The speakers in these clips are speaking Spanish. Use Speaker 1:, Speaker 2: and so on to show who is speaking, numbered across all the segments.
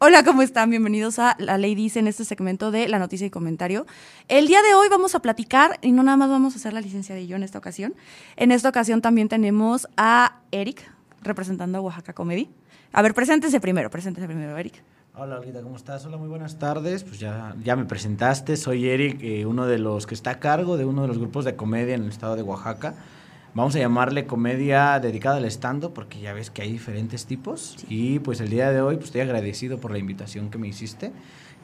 Speaker 1: Hola, ¿cómo están? Bienvenidos a La Ley Dice en este segmento de La Noticia y Comentario. El día de hoy vamos a platicar, y no nada más vamos a hacer la licencia de yo en esta ocasión. En esta ocasión también tenemos a Eric, representando a Oaxaca Comedy. A ver, preséntese primero, preséntese primero, Eric.
Speaker 2: Hola, Olguita, ¿cómo estás? Hola, muy buenas tardes. Pues ya, ya me presentaste, soy Eric, eh, uno de los que está a cargo de uno de los grupos de comedia en el estado de Oaxaca. Vamos a llamarle comedia dedicada al stand porque ya ves que hay diferentes tipos. Y pues el día de hoy pues, estoy agradecido por la invitación que me hiciste.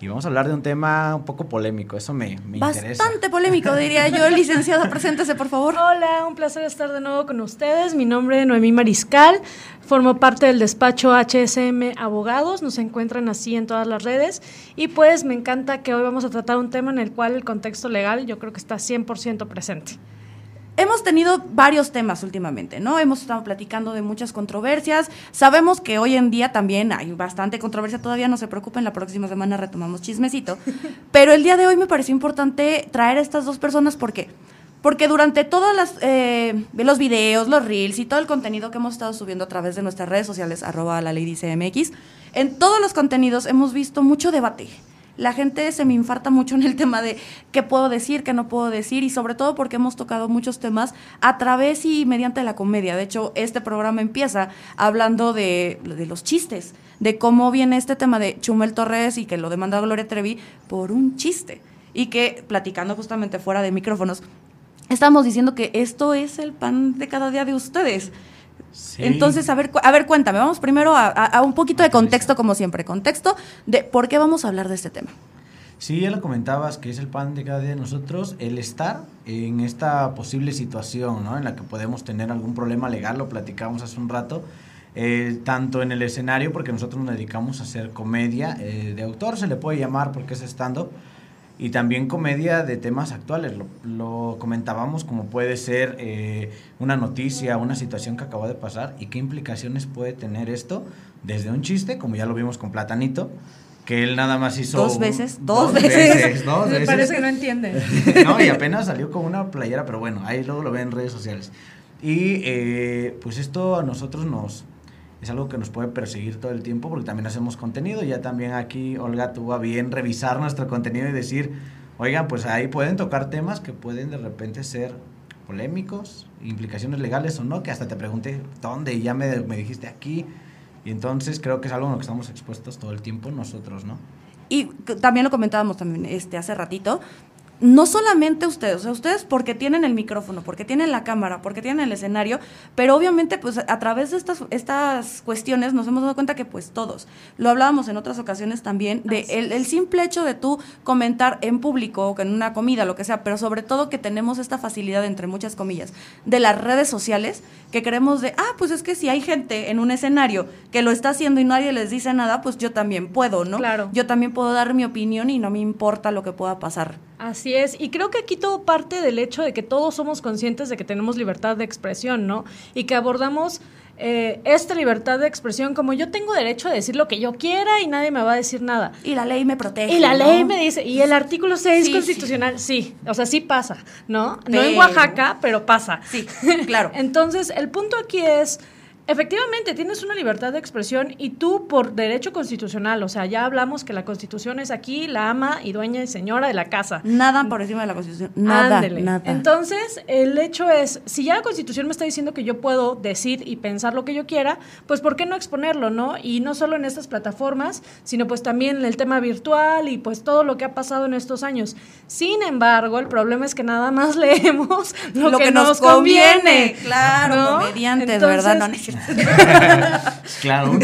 Speaker 2: Y vamos a hablar de un tema un poco polémico, eso me, me interesa.
Speaker 1: Bastante polémico, diría yo. Licenciado, preséntese, por favor.
Speaker 3: Hola, un placer estar de nuevo con ustedes. Mi nombre es Noemí Mariscal, formo parte del despacho HSM Abogados, nos encuentran así en todas las redes. Y pues me encanta que hoy vamos a tratar un tema en el cual el contexto legal yo creo que está 100% presente.
Speaker 1: Hemos tenido varios temas últimamente, ¿no? Hemos estado platicando de muchas controversias. Sabemos que hoy en día también hay bastante controversia, todavía no se preocupen, la próxima semana retomamos chismecito. Pero el día de hoy me pareció importante traer a estas dos personas porque porque durante todos las, eh, los videos, los reels y todo el contenido que hemos estado subiendo a través de nuestras redes sociales, arroba la ley en todos los contenidos hemos visto mucho debate la gente se me infarta mucho en el tema de qué puedo decir, qué no puedo decir, y sobre todo porque hemos tocado muchos temas a través y mediante la comedia. De hecho, este programa empieza hablando de, los chistes, de cómo viene este tema de Chumel Torres y que lo demanda Gloria Trevi por un chiste. Y que platicando justamente fuera de micrófonos, estamos diciendo que esto es el pan de cada día de ustedes. Entonces, a ver, a ver, cuéntame, vamos primero a, un poquito de contexto, como siempre, contexto de por qué vamos a hablar de este tema.
Speaker 2: Sí, ya lo comentabas, que es el pan de cada día de nosotros, el estar en esta posible situación, ¿no? En la que podemos tener algún problema legal, lo platicamos hace un rato, eh, tanto en el escenario, porque nosotros nos dedicamos a hacer comedia, eh, de autor se le puede llamar porque es stand-up, y también comedia de temas actuales. Lo, comentábamos como puede ser eh, una noticia, una situación que acaba de pasar y qué implicaciones puede tener esto desde un chiste, como ya lo vimos con Platanito, que él nada más hizo...
Speaker 1: Dos veces, dos, veces.
Speaker 3: dos veces. Parece que no entiende.
Speaker 2: no, y apenas salió con una playera, pero bueno, ahí luego lo ven en redes sociales. Y eh, pues esto a nosotros nos, es algo que nos puede perseguir todo el tiempo porque también hacemos contenido. Ya también aquí Olga tuvo a bien revisar nuestro contenido y decir, oigan, pues ahí pueden tocar temas que pueden de repente ser polémicos, implicaciones legales o no, que hasta te pregunté dónde y ya me, me dijiste aquí. Y entonces creo que es algo en lo que estamos expuestos todo el tiempo nosotros, ¿no?
Speaker 1: Y también lo comentábamos también este hace ratito, no solamente ustedes, o sea, ustedes porque tienen el micrófono, porque tienen la cámara, porque tienen el escenario, pero obviamente pues a través de estas, estas cuestiones nos hemos dado cuenta que pues todos, lo hablábamos en otras ocasiones también, de el, simple hecho de tú comentar en público o en una comida, lo que sea, pero sobre todo que tenemos esta facilidad, entre muchas comillas, de las redes sociales, que queremos de, ah, pues es que si hay gente en un escenario que lo está haciendo y nadie les dice nada, pues yo también puedo, ¿no?
Speaker 3: Claro.
Speaker 1: Yo también puedo dar mi opinión y no me importa lo que pueda pasar.
Speaker 3: Así es, y creo que aquí todo parte del hecho de que todos somos conscientes de que tenemos libertad de expresión, ¿no? Y que abordamos eh, esta libertad de expresión como yo tengo derecho a decir lo que yo quiera y nadie me va a decir nada.
Speaker 1: Y la ley me protege.
Speaker 3: Y la ley me dice, y el artículo 6 constitucional, sí. o sea, sí pasa, ¿no? No en Oaxaca, pero pasa.
Speaker 1: Sí, claro.
Speaker 3: Entonces, el punto aquí es Efectivamente, tienes una libertad de expresión y tú por derecho constitucional, o sea, ya hablamos que la constitución es aquí la ama y dueña y señora de la casa.
Speaker 1: Nada por encima de la constitución. Nada, nada.
Speaker 3: Entonces, el hecho es, si ya la constitución me está diciendo que yo puedo decir y pensar lo que yo quiera, pues ¿por qué no exponerlo, no? Y no solo en estas plataformas, sino pues también en el tema virtual y pues todo lo que ha pasado en estos años. Sin embargo, el problema es que nada más leemos lo, que, nos, conviene.
Speaker 1: Claro, comediantes, de verdad, no
Speaker 2: claro,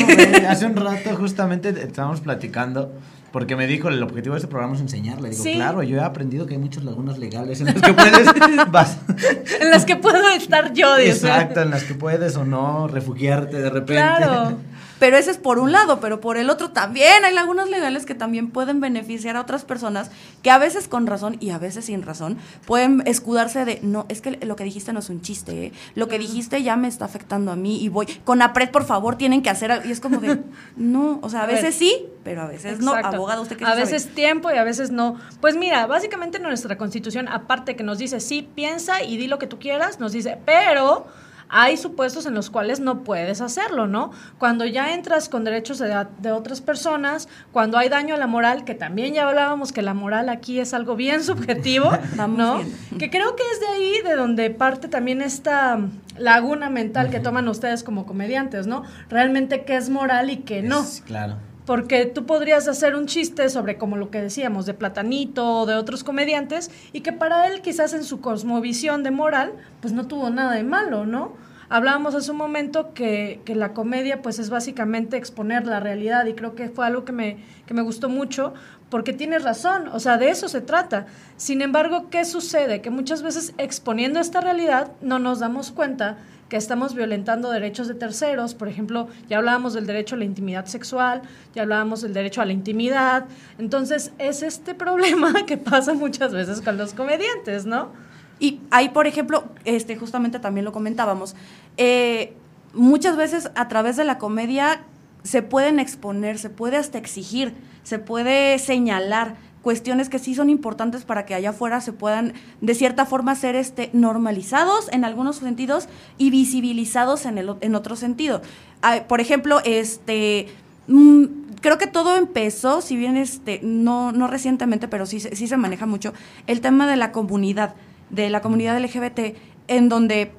Speaker 2: hace un rato justamente estábamos platicando. Porque me dijo, el objetivo de este programa es enseñarle. Digo, claro, yo he aprendido que hay muchas lagunas legales en las que puedes...
Speaker 3: en las que puedo estar yo,
Speaker 2: Exacto, en las que puedes o no refugiarte de repente. Claro.
Speaker 1: Pero ese es por un lado, pero por el otro también hay lagunas legales que también pueden beneficiar a otras personas que a veces con razón y a veces sin razón pueden escudarse de, no, es que lo que dijiste no es un chiste, ¿eh? lo que dijiste ya me está afectando a mí y voy, con APRED por favor tienen que hacer algo. Y es como de, no, o sea, a, veces sí, pero a veces no. Abogado, ¿usted qué
Speaker 3: A veces tiempo y a veces no. Pues mira, básicamente nuestra constitución, aparte que nos dice, sí, piensa y di lo que tú quieras, nos dice, pero hay supuestos en los cuales no puedes hacerlo, ¿no? Cuando ya entras con derechos de, de, otras personas, cuando hay daño a la moral, que también ya hablábamos que la moral aquí es algo bien subjetivo, ¿no? Que creo que es de ahí de donde parte también esta laguna mental que toman ustedes como comediantes, ¿no? Realmente qué es moral y qué no.
Speaker 2: claro
Speaker 3: porque tú podrías hacer un chiste sobre como lo que decíamos de Platanito o de otros comediantes y que para él quizás en su cosmovisión de moral pues no tuvo nada de malo, ¿no? Hablábamos hace un momento que, que, la comedia pues es básicamente exponer la realidad y creo que fue algo que me, que me gustó mucho porque tienes razón, o sea, de eso se trata. Sin embargo, ¿qué sucede? Que muchas veces exponiendo esta realidad no nos damos cuenta que estamos violentando derechos de terceros. Por ejemplo, ya hablábamos del derecho a la intimidad sexual, ya hablábamos del derecho a la intimidad. Entonces, es este problema que pasa muchas veces con los comediantes, ¿no?
Speaker 1: Y ahí, por ejemplo, este, justamente también lo comentábamos, eh, muchas veces a través de la comedia se pueden exponer, se puede hasta exigir, se puede señalar cuestiones que sí son importantes para que allá afuera se puedan de cierta forma ser este normalizados en algunos sentidos y visibilizados en el en otro sentido. Ah, por ejemplo, este mm, creo que todo empezó, si bien este no no recientemente, pero sí sí se maneja mucho el tema de la comunidad, de la comunidad LGBT en donde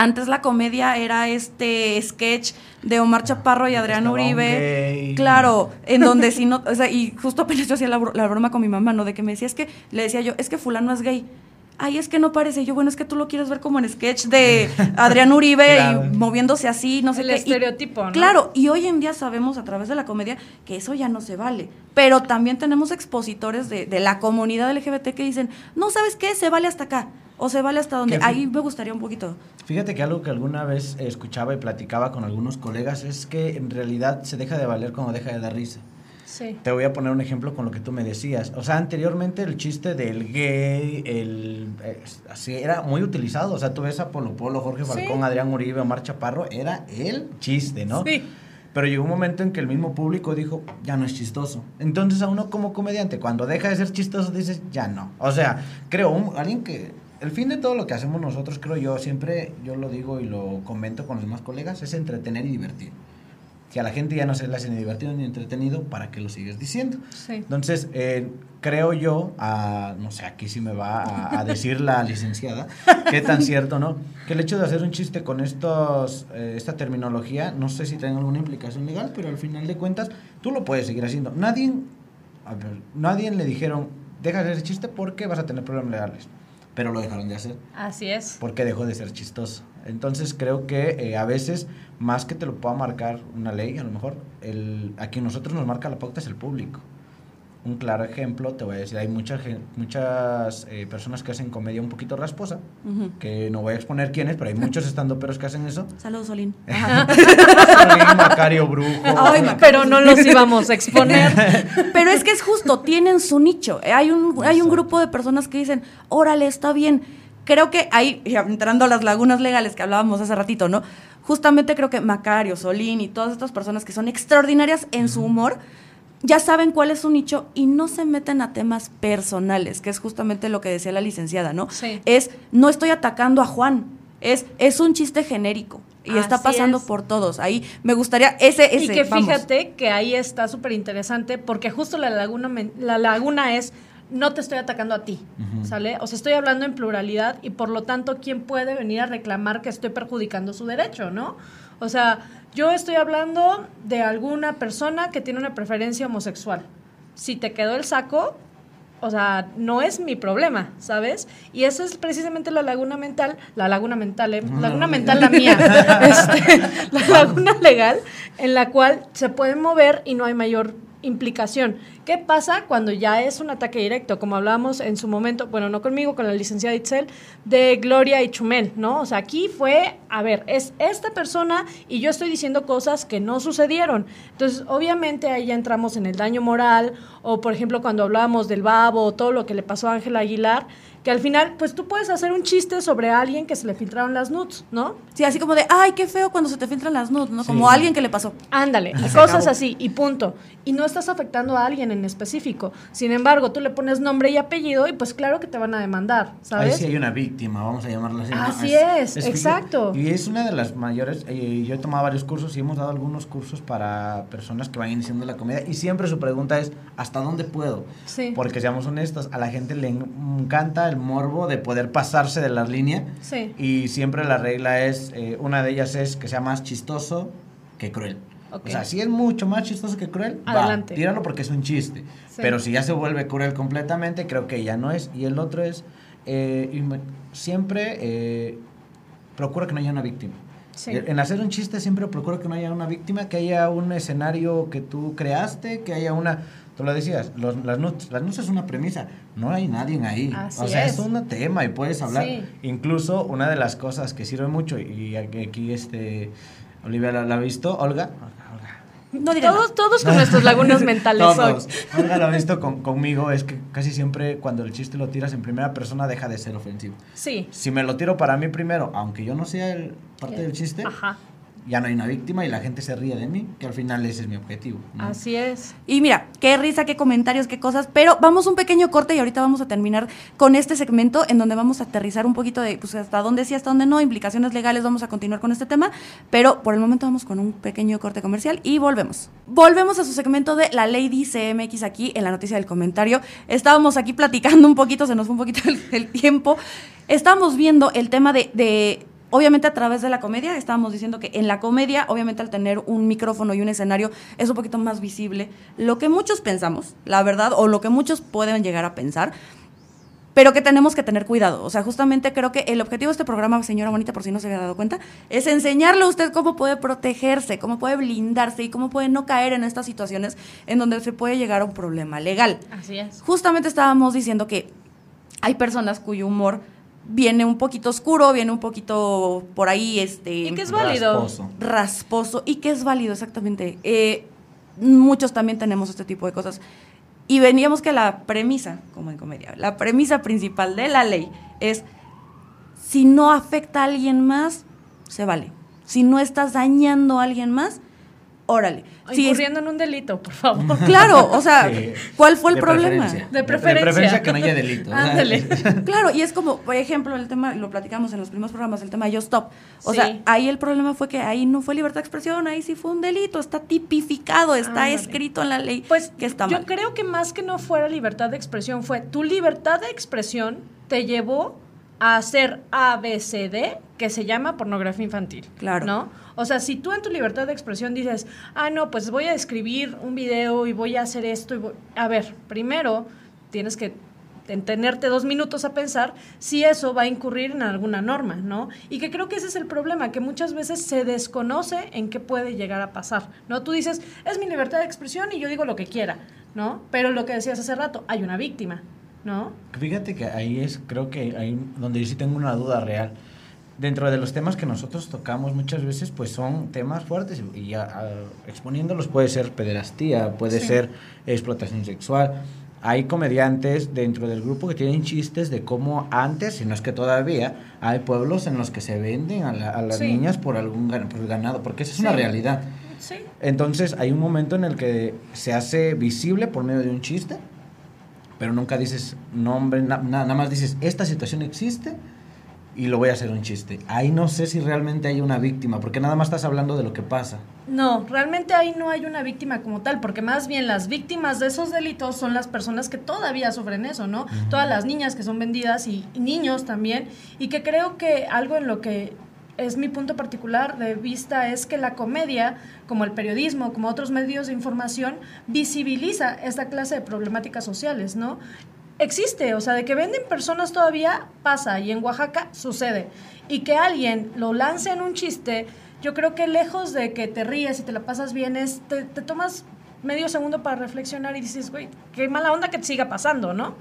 Speaker 1: antes la comedia era este sketch de Omar Chaparro y Adrián Uribe. Claro, en donde si no, o sea, y justo apenas yo hacía la, broma con mi mamá, ¿no? De que me decía, es que, le decía yo, es que fulano es gay ay, es que no parece. yo, bueno, es que tú lo quieres ver como en sketch de Adrián Uribe y moviéndose así, no sé
Speaker 3: El estereotipo, ¿no?
Speaker 1: Claro, y hoy en día sabemos a través de la comedia que eso ya no se vale. Pero también tenemos expositores de, de la comunidad LGBT que dicen, no, ¿sabes qué? Se vale hasta acá o se vale hasta donde. Ahí me gustaría un poquito.
Speaker 2: Fíjate que algo que alguna vez escuchaba y platicaba con algunos colegas es que en realidad se deja de valer cuando deja de dar risa. Sí. Te voy a poner un ejemplo con lo que tú me decías. O sea, anteriormente el chiste del gay, el, así era muy utilizado. O sea, tú ves a Polo Polo, Jorge Falcón, Adrián Uribe, Omar Chaparro, era el chiste, ¿no? Sí. Pero llegó un momento en que el mismo público dijo, ya no es chistoso. Entonces a uno como comediante, cuando deja de ser chistoso, dices, ya no. O sea, creo, un, alguien que el fin de todo lo que hacemos nosotros, creo yo, siempre yo lo digo y lo comento con los demás colegas, es entretener y divertir. Si a la gente ya no se le hace ni divertido ni entretenido, ¿para qué lo sigues diciendo? Sí. Entonces, eh, creo yo, no sé, aquí sí me va a, decir la licenciada, qué tan cierto, ¿no? Que el hecho de hacer un chiste con estos, eh, esta terminología, no sé si tiene alguna implicación legal, pero al final de cuentas, tú lo puedes seguir haciendo. Nadie, a ver, nadie le dijeron, deja de hacer ese chiste porque vas a tener problemas legales pero lo dejaron de hacer.
Speaker 3: Así es.
Speaker 2: Porque dejó de ser chistoso. Entonces creo que eh, a veces, más que te lo pueda marcar una ley, a lo mejor, el, a quien nosotros nos marca la pauta es el público un claro ejemplo, te voy a decir, hay muchas, muchas eh, personas que hacen comedia un poquito rasposa, que no voy a exponer quiénes, pero hay muchos estando peros que hacen eso.
Speaker 1: Saludos, Solín.
Speaker 2: Solín, Macario Brujo.
Speaker 3: pero no los íbamos a exponer.
Speaker 1: pero es que es justo, tienen su nicho. Hay un, hay un grupo de personas que dicen, órale, está bien. Creo que ahí, entrando a las lagunas legales que hablábamos hace ratito, ¿no? Justamente creo que Macario, Solín y todas estas personas que son extraordinarias en su humor, ya saben cuál es su nicho y no se meten a temas personales, que es justamente lo que decía la licenciada, ¿no? Sí. Es, no estoy atacando a Juan, es, es un chiste genérico y está pasando por todos. Ahí me gustaría ese, ese
Speaker 3: Y que fíjate que ahí está súper interesante porque justo la laguna, la laguna es no te estoy atacando a ti, ¿sale? O sea, estoy hablando en pluralidad y por lo tanto, ¿quién puede venir a reclamar que estoy perjudicando su derecho, no? O sea, yo estoy hablando de alguna persona que tiene una preferencia homosexual. Si te quedó el saco, o sea, no es mi problema, ¿sabes? Y esa es precisamente la laguna mental, la laguna mental, ¿eh? laguna mental la mía, este, la laguna legal en la cual se puede mover y no hay mayor implicación. ¿Qué pasa cuando ya es un ataque directo? Como hablábamos en su momento, bueno, no conmigo, con la licenciada Itzel, de Gloria y Chumel, ¿no? O sea, aquí fue, a ver, es esta persona y yo estoy diciendo cosas que no sucedieron. Entonces, obviamente ahí ya entramos en el daño moral, o por ejemplo, cuando hablábamos del babo, o todo lo que le pasó a Ángela Aguilar, que al final, pues tú puedes hacer un chiste sobre alguien que se le filtraron las nudes, ¿no?
Speaker 1: Sí, así como de, ay, qué feo cuando se te filtran las nudes, ¿no? Como a alguien que le pasó.
Speaker 3: Ándale, y cosas
Speaker 2: acabó.
Speaker 3: así, y punto. Y no estás afectando a alguien en específico. Sin embargo, tú le pones nombre y apellido y pues claro que te van a demandar,
Speaker 2: Ahí
Speaker 3: ¿sabes?
Speaker 2: sí hay una víctima, vamos a llamarla así. ¿no?
Speaker 3: Así es, exacto.
Speaker 2: Y es una de las mayores, eh, yo he tomado varios cursos y hemos dado algunos cursos para personas que van iniciando la comedia y siempre su pregunta es, ¿hasta dónde puedo?
Speaker 3: Sí.
Speaker 2: Porque seamos honestos, a la gente le en- encanta el morbo de poder pasarse de la línea
Speaker 3: Sí.
Speaker 2: y siempre la regla es, eh, una de ellas es que sea más chistoso que cruel. O sea, si es mucho más chistoso que cruel,
Speaker 3: Adelante.
Speaker 2: va, tíralo porque es un chiste.
Speaker 3: Sí.
Speaker 2: Pero si ya se vuelve cruel completamente, creo que ya no es. Y el otro es, eh, siempre eh, procura que no haya una víctima.
Speaker 3: Sí.
Speaker 2: En hacer un chiste siempre procura que no haya una víctima, que haya un escenario que tú creaste, que haya una... Tú lo decías, los- las nudes las nudes es una premisa, no hay nadie ahí.
Speaker 3: Así
Speaker 2: o sea,
Speaker 3: es.
Speaker 2: es. un tema y puedes hablar.
Speaker 3: Sí.
Speaker 2: Incluso una de las cosas que sirve mucho, y aquí, este, Olivia la ha visto, Olga.
Speaker 1: No diré nada.
Speaker 3: Todos, todos con nuestros lagunas mentales
Speaker 2: Todos. Olga lo ha visto con- conmigo, es que casi siempre cuando el chiste lo tiras en primera persona deja de ser ofensivo.
Speaker 3: Sí.
Speaker 2: Si me lo tiro para mí primero, aunque yo no sea el parte del chiste,
Speaker 3: Ajá.
Speaker 2: Ya no hay una víctima y la gente se ríe de mí, que al final ese es mi objetivo. ¿no?
Speaker 3: Así es.
Speaker 1: Y mira, qué risa, qué comentarios, qué cosas, pero vamos un pequeño corte y ahorita vamos a terminar con este segmento en donde vamos a aterrizar un poquito de pues hasta dónde sí, hasta dónde no, implicaciones legales, vamos a continuar con este tema, pero por el momento vamos con un pequeño corte comercial y volvemos. Volvemos a su segmento de la Lady CMX aquí en la noticia del comentario. Estábamos aquí platicando un poquito, se nos fue un poquito el, el tiempo. Estábamos viendo el tema de, de Obviamente a través de la comedia, estábamos diciendo que en la comedia, obviamente al tener un micrófono y un escenario, es un poquito más visible lo que muchos pensamos, la verdad, o lo que muchos pueden llegar a pensar, pero que tenemos que tener cuidado. O sea, justamente creo que el objetivo de este programa, señora bonita, por si no se había dado cuenta, es enseñarle a usted cómo puede protegerse, cómo puede blindarse y cómo puede no caer en estas situaciones en donde se puede llegar a un problema legal.
Speaker 3: Así es.
Speaker 1: Justamente estábamos diciendo que hay personas cuyo humor viene un poquito oscuro, viene un poquito por ahí, este...
Speaker 3: Y que es válido.
Speaker 2: Rasposo.
Speaker 1: rasposo y que es válido, exactamente. Eh, muchos también tenemos este tipo de cosas. Y veníamos que la premisa, como en comedia, la premisa principal de la ley es, si no afecta a alguien más, se vale. Si no estás dañando a alguien más, órale. Si es-
Speaker 3: Incurriendo en un delito, por favor.
Speaker 1: claro, o sea,
Speaker 2: Sí.
Speaker 1: ¿cuál fue el
Speaker 2: De
Speaker 1: problema?
Speaker 2: preferencia.
Speaker 3: De preferencia.
Speaker 2: De preferencia que no haya delito.
Speaker 3: Ándale.
Speaker 1: Claro, y es como, por ejemplo, el tema, lo platicamos en los primeros programas, el tema de Yo Stop. O
Speaker 3: Sí.
Speaker 1: sea, ahí el problema fue que ahí no fue libertad de expresión, ahí sí fue un delito, está tipificado, está escrito en la ley
Speaker 3: Pues
Speaker 1: que está
Speaker 3: yo creo que más que no fuera libertad de expresión, fue tu libertad de expresión te llevó a hacer ABCD, que se llama pornografía infantil.
Speaker 1: Claro.
Speaker 3: ¿No? O sea, si tú en tu libertad de expresión dices, ah, no, pues voy a escribir un video y voy a hacer esto. Y voy-". A ver, primero tienes que en tenerte dos minutos a pensar si eso va a incurrir en alguna norma, ¿no? Y que creo que ese es el problema, que muchas veces se desconoce en qué puede llegar a pasar, ¿no? Tú dices, es mi libertad de expresión y yo digo lo que quiera, ¿no? Pero lo que decías hace rato, hay una víctima, ¿no?
Speaker 2: Fíjate que ahí es, creo que ahí donde yo sí tengo una duda real. Dentro de los temas que nosotros tocamos muchas veces, pues son temas fuertes y, a- a- exponiéndolos puede ser pederastía, puede
Speaker 3: Sí.
Speaker 2: ser explotación sexual. Hay comediantes dentro del grupo que tienen chistes de cómo antes, si no es que todavía, hay pueblos en los que se venden a, la- a las
Speaker 3: Sí.
Speaker 2: niñas por algún por ganado, porque esa es una realidad. Entonces hay un momento en el que se hace visible por medio de un chiste, pero nunca dices nombre, na- na- nada más dices, esta situación existe y lo voy a hacer un chiste. Ahí no sé si realmente hay una víctima, porque nada más estás hablando de lo que pasa.
Speaker 3: No, realmente ahí no hay una víctima como tal, porque más bien las víctimas de esos delitos son las personas que todavía sufren eso, ¿no? Todas las niñas que son vendidas y, y niños también, y que creo que algo en lo que es mi punto particular de vista es que la comedia, como el periodismo, como otros medios de información, visibiliza esta clase de problemáticas sociales, ¿no? Existe, o sea, de que venden personas todavía pasa y en Oaxaca sucede. Y que alguien lo lance en un chiste, yo creo que lejos de que te ríes y te la pasas bien, es, te, te tomas medio segundo para reflexionar y dices, güey, qué mala onda que te siga pasando, ¿no?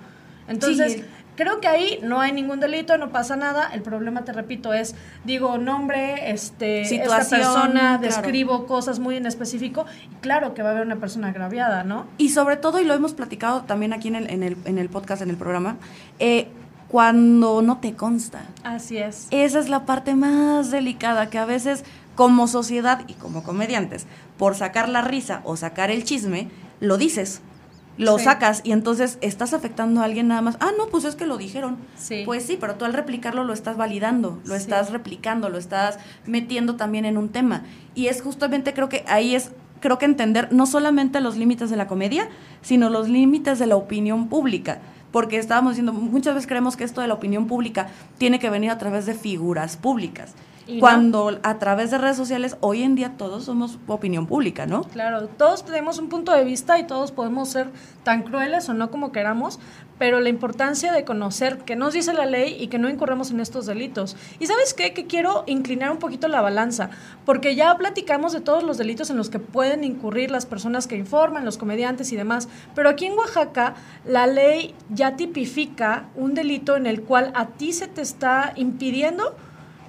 Speaker 3: Entonces,
Speaker 1: Sí.
Speaker 3: Creo que ahí no hay ningún delito, no pasa nada. El problema, te repito, es, digo, nombre, este, esta
Speaker 1: Situación,
Speaker 3: persona,
Speaker 1: claro.
Speaker 3: describo cosas muy en específico. Y claro que va a haber una persona agraviada, ¿no?
Speaker 1: Y sobre todo, y lo hemos platicado también aquí en el, en el, en el podcast, en el programa, eh, cuando no te consta.
Speaker 3: Así es.
Speaker 1: Esa es la parte más delicada que a veces como sociedad y como comediantes, por sacar la risa o sacar el chisme, lo dices, lo
Speaker 3: Sí.
Speaker 1: sacas y entonces estás afectando a alguien nada más. Ah, no, pues es que lo dijeron.
Speaker 3: Sí.
Speaker 1: Pues sí, pero tú al replicarlo lo estás validando, lo
Speaker 3: Sí.
Speaker 1: estás replicando, lo estás metiendo también en un tema. Y es justamente, creo que ahí es, creo que entender no solamente los límites de la comedia, sino los límites de la opinión pública. Porque estábamos diciendo, muchas veces creemos que esto de la opinión pública tiene que venir a través de figuras públicas.
Speaker 3: No.
Speaker 1: Cuando a través de redes sociales, hoy en día todos somos opinión pública, ¿no?
Speaker 3: Claro, todos tenemos un punto de vista y todos podemos ser tan crueles o no como queramos, pero la importancia de conocer qué nos dice la ley y que no incurramos en estos delitos. Y sabes qué, que quiero inclinar un poquito la balanza, porque ya platicamos de todos los delitos en los que pueden incurrir las personas que informan, los comediantes y demás, pero aquí en Oaxaca la ley ya tipifica un delito en el cual a ti se te está impidiendo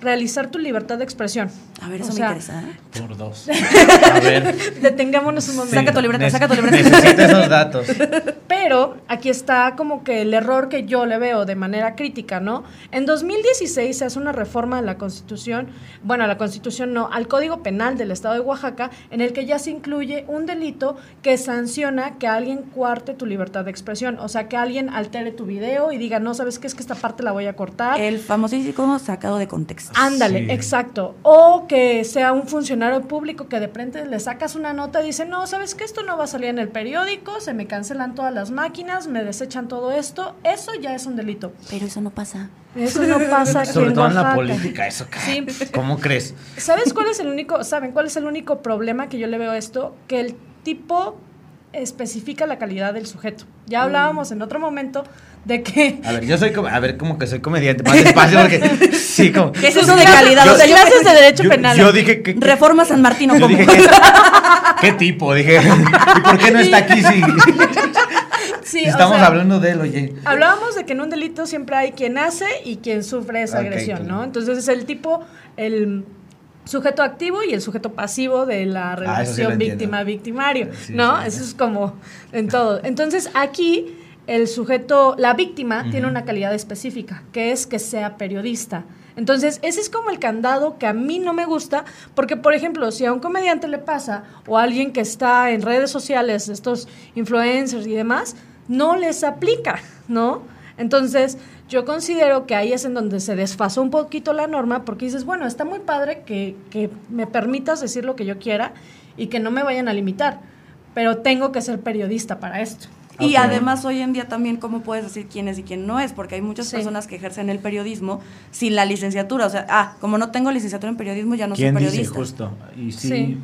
Speaker 3: realizar tu libertad de expresión.
Speaker 1: A ver,
Speaker 3: O
Speaker 1: eso
Speaker 3: sea,
Speaker 1: me interesa. ¿eh?
Speaker 2: Por dos. A ver.
Speaker 3: Detengámonos un momento.
Speaker 1: Saca tu libreta,
Speaker 2: Nece-
Speaker 1: saca tu libreta.
Speaker 2: Necesito esos datos.
Speaker 3: Pero aquí está como que el error que yo le veo de manera crítica, ¿no? En 2016 se hace una reforma a la Constitución, bueno, a la Constitución no, al Código Penal del Estado de Oaxaca, en el que ya se incluye un delito que sanciona que alguien cuarte tu libertad de expresión, o sea, que alguien altere tu video y diga, no, ¿sabes qué? Es que esta parte la voy a cortar.
Speaker 1: El famosísimo sacado de contexto.
Speaker 3: Ándale,
Speaker 2: Sí.
Speaker 3: exacto. O que sea un funcionario público que de repente le sacas una nota y dice, no, ¿sabes qué? Esto no va a salir en el periódico, se me cancelan todas las máquinas, me desechan todo esto. Eso ya es un delito.
Speaker 1: Pero eso no pasa.
Speaker 3: Eso no pasa
Speaker 2: Sobre
Speaker 3: en
Speaker 2: todo en la política, eso.
Speaker 3: Sí.
Speaker 2: ¿Cómo crees?
Speaker 3: ¿Sabes cuál es el único, saben cuál es el único problema que yo le veo a esto? Que el tipo especifica la calidad del sujeto. Ya hablábamos en otro momento de que
Speaker 2: A ver, yo soy como, a ver, como que soy comediante, más despacio porque sí, como
Speaker 1: ¿Qué es eso de calidad?
Speaker 2: Yo-
Speaker 1: o sea, yo
Speaker 3: clases de derecho
Speaker 2: yo,
Speaker 3: penal.
Speaker 2: yo dije que,
Speaker 1: Reforma San Martín o
Speaker 2: yo
Speaker 1: como.
Speaker 2: dije que- ¿qué tipo? Dije, ¿y por qué no está aquí si,
Speaker 3: sí, o
Speaker 2: estamos
Speaker 3: sea,
Speaker 2: hablando de él, oye?
Speaker 3: Hablábamos de que en un delito siempre hay quien hace y quien sufre esa agresión,
Speaker 2: claro.
Speaker 3: ¿no? Entonces es el tipo, el sujeto activo y el sujeto pasivo de la
Speaker 2: Ah, sí
Speaker 3: relación víctima-victimario,
Speaker 2: Sí,
Speaker 3: ¿no?
Speaker 2: sí.
Speaker 3: Eso es como en todo. Entonces aquí el sujeto, la víctima, tiene una calidad específica, que es que sea periodista. Entonces, ese es como el candado que a mí no me gusta, porque, por ejemplo, si a un comediante le pasa, o a alguien que está en redes sociales, estos influencers y demás, no les aplica, ¿no? Entonces, yo considero que ahí es en donde se desfasó un poquito la norma, porque dices, bueno, está muy padre que, que me permitas decir lo que yo quiera y que no me vayan a limitar, pero tengo que ser periodista para esto.
Speaker 1: Y además hoy en día también cómo puedes decir quién es y quién no es, porque hay muchas
Speaker 3: Sí.
Speaker 1: personas que ejercen el periodismo sin la licenciatura. O sea, ah, como no tengo licenciatura en periodismo, ya no soy
Speaker 2: ¿Quién dice
Speaker 1: periodista.
Speaker 2: justo? Y sí,
Speaker 3: Sí.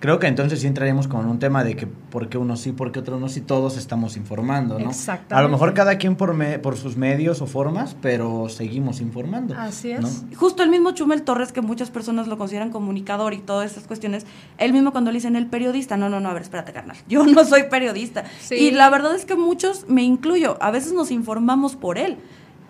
Speaker 2: Creo que entonces sí entraríamos con un tema de que por qué unos sí, por qué otros no, si todos estamos informando, ¿no?
Speaker 3: Exactamente.
Speaker 2: A lo mejor cada quien por, me- por sus medios o formas, pero seguimos informando.
Speaker 3: Así
Speaker 2: ¿no?
Speaker 3: es.
Speaker 1: Justo el mismo Chumel Torres, que muchas personas lo consideran comunicador y todas estas cuestiones, él mismo cuando le dicen el periodista, no, no, no, a ver, espérate, carnal, yo no soy periodista.
Speaker 3: Sí.
Speaker 1: Y la verdad es que muchos, me incluyo, a veces nos informamos por él.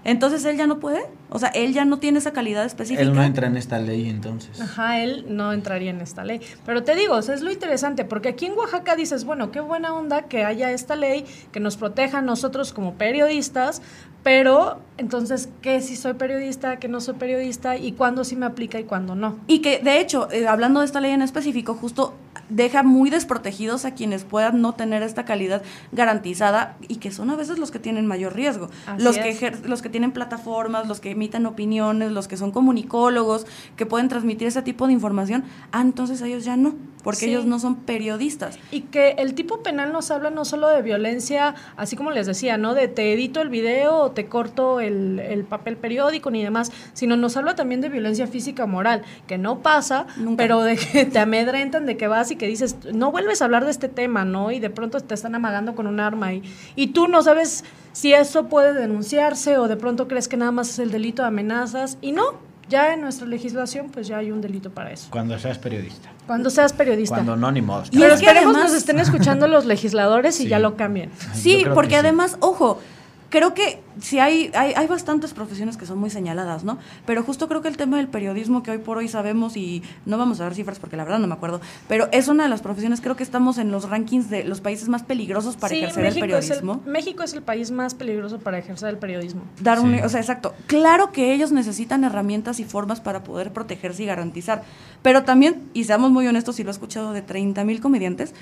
Speaker 1: Entonces él ya no puede, o sea, él ya no tiene esa calidad específica.
Speaker 2: Él no entra en esta ley entonces.
Speaker 3: Ajá, él no entraría en esta ley. Pero te digo, o sea, es lo interesante, porque aquí en Oaxaca dices, bueno, qué buena onda que haya esta ley que nos proteja a nosotros como periodistas, pero entonces, ¿qué si soy periodista, qué no soy periodista y cuándo sí me aplica y cuándo no?
Speaker 1: Y que, de hecho, eh, hablando de esta ley en específico, justo deja muy desprotegidos a quienes puedan no tener esta calidad garantizada y que son a veces los que tienen mayor riesgo.
Speaker 3: Así
Speaker 1: Los que,
Speaker 3: es.
Speaker 1: ejer- los que tienen plataformas, los que emiten opiniones, los que son comunicólogos, que pueden transmitir ese tipo de información. Ah, entonces ellos ya no, porque
Speaker 3: Sí.
Speaker 1: ellos no son periodistas.
Speaker 3: Y que el tipo penal nos habla no solo de violencia, así como les decía, ¿no? De te edito el video o te corto el, el papel periódico ni demás, sino nos habla también de violencia física moral, que no pasa,
Speaker 1: Nunca.
Speaker 3: pero de que te amedrentan, de que vas y que dices, no vuelves a hablar de este tema, ¿no? Y de pronto te están amagando con un arma y, y tú no sabes si eso puede denunciarse o de pronto crees que nada más es el delito de amenazas y no. Ya en nuestra legislación, pues ya hay un delito para eso.
Speaker 2: Cuando seas periodista.
Speaker 3: Cuando seas periodista.
Speaker 2: Cuando no, ni modo.
Speaker 1: Y
Speaker 3: Pero
Speaker 1: es que
Speaker 3: esperemos
Speaker 1: además-
Speaker 3: nos estén escuchando los legisladores y
Speaker 2: Sí.
Speaker 3: ya lo cambien.
Speaker 1: Sí, porque
Speaker 2: sí.
Speaker 1: además, ojo, creo que sí hay, hay, hay bastantes profesiones que son muy señaladas, ¿no? Pero justo creo que el tema del periodismo que hoy por hoy sabemos y no vamos a dar cifras porque la verdad no me acuerdo, pero es una de las profesiones, creo que estamos en los rankings de los países más peligrosos para ejercer el periodismo.
Speaker 3: México es el país más peligroso para ejercer el periodismo.
Speaker 1: Dar un, o sea, exacto. Claro que ellos necesitan herramientas y formas para poder protegerse y garantizar, pero también, y seamos muy honestos, y lo he escuchado de 30 mil comediantes,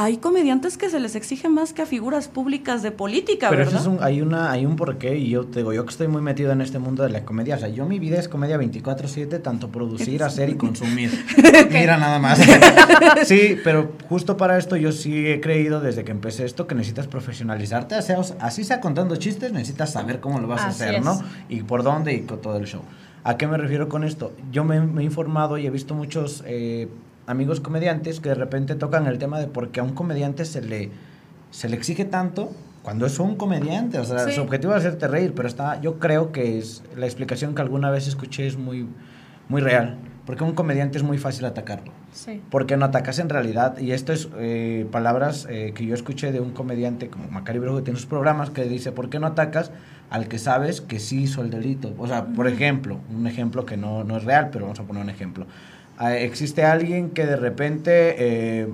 Speaker 1: hay comediantes que se les exige más que a figuras públicas de política,
Speaker 2: Pero
Speaker 1: ¿verdad?
Speaker 2: eso es un, hay, una, hay un porqué y yo te digo, yo que estoy muy metido en este mundo de la comedia, o sea, yo mi vida es comedia 24/7, tanto producir, hacer y consumir. Mira nada más. sí, pero justo para esto yo sí he creído desde que empecé esto que necesitas profesionalizarte, así sea, así sea contando chistes, necesitas saber cómo lo vas a hacer,
Speaker 3: es.
Speaker 2: ¿no? Y por dónde y con todo el show. ¿A qué me refiero con esto? Yo me, me he informado y he visto muchos eh, amigos comediantes que de repente tocan el tema de por qué a un comediante se le, se le exige tanto cuando es un comediante. O sea,
Speaker 3: Sí.
Speaker 2: su objetivo es hacerte reír, pero está, yo creo que es la explicación que alguna vez escuché es muy, muy real. Porque un comediante es muy fácil atacarlo.
Speaker 3: Sí.
Speaker 2: Porque no atacas en realidad, y esto es eh, palabras eh, que yo escuché de un comediante como Macari Brujo que tiene sus programas, que dice, ¿por qué no atacas al que sabes que sí hizo el delito? O sea, por ejemplo, un ejemplo que no, no es real, pero vamos a poner un ejemplo. Ah, existe alguien que de repente eh,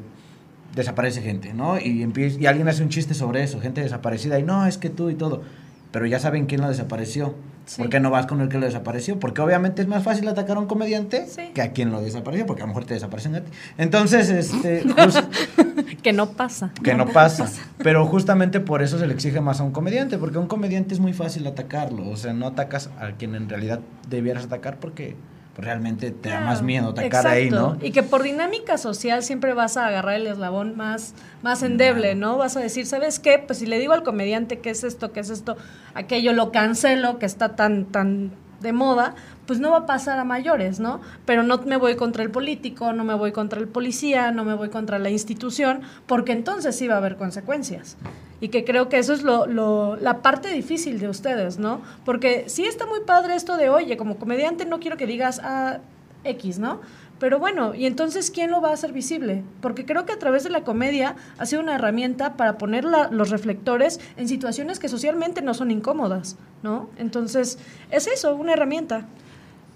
Speaker 2: desaparece gente, ¿no? Y, empieza, y alguien hace un chiste sobre eso, gente desaparecida, y no, es que tú y todo. Pero ya saben quién lo desapareció.
Speaker 3: Sí.
Speaker 2: ¿Por qué no vas con el que lo desapareció? Porque obviamente es más fácil atacar a un comediante
Speaker 3: Sí.
Speaker 2: que a quien lo desapareció, porque a lo mejor te desaparecen a ti. Entonces, este, just-
Speaker 3: Que no pasa.
Speaker 2: que no pasa. Pero justamente por eso se le exige más a un comediante, porque a un comediante es muy fácil atacarlo. O sea, no atacas a quien en realidad debieras atacar porque realmente te da más miedo atacar ahí, ¿no?
Speaker 3: exacto. Y que por dinámica social siempre vas a agarrar el eslabón más, más endeble, ¿no? Vas a decir, ¿sabes qué? Pues si le digo al comediante qué es esto, qué es esto, aquello lo cancelo, que está tan, tan de moda, pues no va a pasar a mayores, ¿no? Pero no me voy contra el político, no me voy contra el policía, no me voy contra la institución, porque entonces sí va a haber consecuencias. Y que creo que eso es lo, lo- la parte difícil de ustedes, ¿no? Porque sí está muy padre esto de, oye, como comediante no quiero que digas, ah, X, ¿no? Pero bueno, ¿y entonces quién lo va a hacer visible? Porque creo que a través de la comedia ha sido una herramienta para poner la- los reflectores en situaciones que socialmente no son incómodas, ¿no? Entonces, es eso, una herramienta.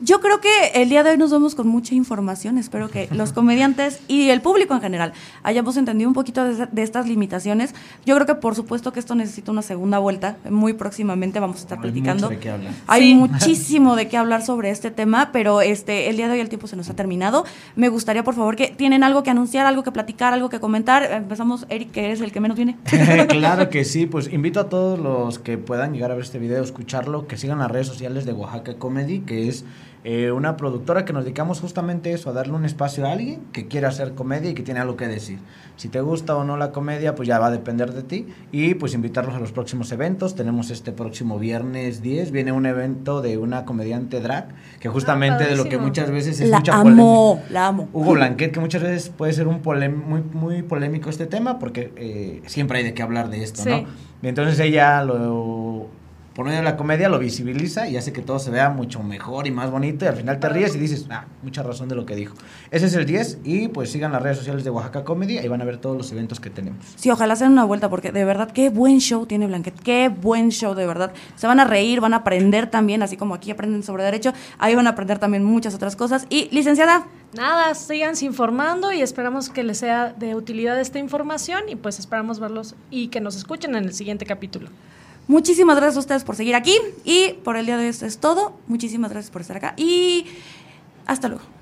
Speaker 1: Yo creo que el día de hoy nos vamos con mucha información. Espero que los comediantes y el público en general hayamos entendido un poquito de, de estas limitaciones. Yo creo que por supuesto que esto necesita una segunda vuelta. Muy próximamente vamos a estar
Speaker 2: Hay
Speaker 1: platicando.
Speaker 2: mucho de qué hablar.
Speaker 1: Hay
Speaker 3: Sí.
Speaker 1: muchísimo de qué hablar sobre este tema, pero este el día de hoy el tiempo se nos ha terminado. Me gustaría, por favor, que tienen algo que anunciar, algo que platicar, algo que comentar. Empezamos, Eric, que eres el que menos viene.
Speaker 2: claro que sí, pues invito a todos los que puedan llegar a ver este video, escucharlo, que sigan las redes sociales de Oaxaca Comedy, que es eh, una productora que nos dedicamos justamente a eso, a darle un espacio a alguien que quiera hacer comedia y que tiene algo que decir. Si te gusta o no la comedia, pues ya va a depender de ti. Y pues invitarlos a los próximos eventos. Tenemos este próximo viernes 10, viene un evento de una comediante drag, que justamente de lo que muchas veces es
Speaker 1: La
Speaker 2: mucha
Speaker 1: amo,
Speaker 2: polémica.
Speaker 1: la amo.
Speaker 2: Hugo Blanquet, que muchas veces puede ser un muy, muy polémico este tema, porque eh, siempre hay de qué hablar de esto,
Speaker 3: Sí.
Speaker 2: ¿no? Y entonces ella lo por medio de la comedia lo visibiliza y hace que todo se vea mucho mejor y más bonito y al final te ríes y dices, ah, mucha razón de lo que dijo. Ese es el 10 y pues sigan las redes sociales de Oaxaca Comedy y van a ver todos los eventos que tenemos.
Speaker 1: Sí, ojalá se den una vuelta porque de verdad qué buen show tiene Blanquet, qué buen show de verdad. Se van a reír, van a aprender también, así como aquí aprenden sobre derecho, ahí van a aprender también muchas otras cosas. Y licenciada,
Speaker 3: Nada, síganse informando y esperamos que les sea de utilidad esta información y pues esperamos verlos y que nos escuchen en el siguiente capítulo.
Speaker 1: Muchísimas gracias a ustedes por seguir aquí y por el día de hoy esto es todo. Muchísimas gracias por estar acá y hasta luego.